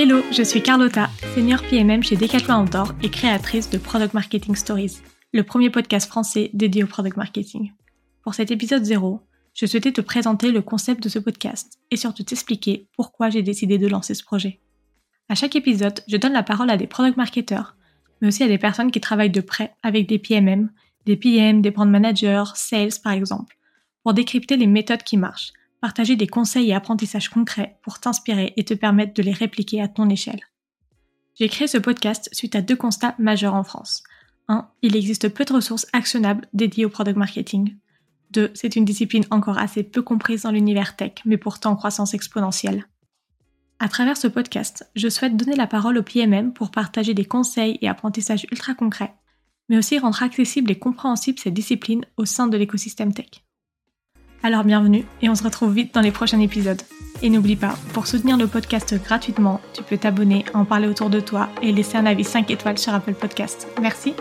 Hello, je suis Carlotta, senior PMM chez Decathlon Outdoor et créatrice de Product Marketing Stories, le premier podcast français dédié au product marketing. Pour cet épisode 0, je souhaitais te présenter le concept de ce podcast et surtout t'expliquer pourquoi j'ai décidé de lancer ce projet. À chaque épisode, je donne la parole à des product marketeurs, mais aussi à des personnes qui travaillent de près avec des PMM, des PM, des brand managers, sales par exemple, pour décrypter les méthodes qui marchent partager des conseils et apprentissages concrets pour t'inspirer et te permettre de les répliquer à ton échelle. J'ai créé ce podcast suite à deux constats majeurs en France. 1. Il existe peu de ressources actionnables dédiées au product marketing. 2. C'est une discipline encore assez peu comprise dans l'univers tech, mais pourtant en croissance exponentielle. À travers ce podcast, je souhaite donner la parole au PMM pour partager des conseils et apprentissages ultra concrets, mais aussi rendre accessible et compréhensible ces disciplines au sein de l'écosystème tech. Alors bienvenue et on se retrouve vite dans les prochains épisodes. Et n'oublie pas, pour soutenir le podcast gratuitement, tu peux t'abonner, en parler autour de toi et laisser un avis 5 étoiles sur Apple Podcast. Merci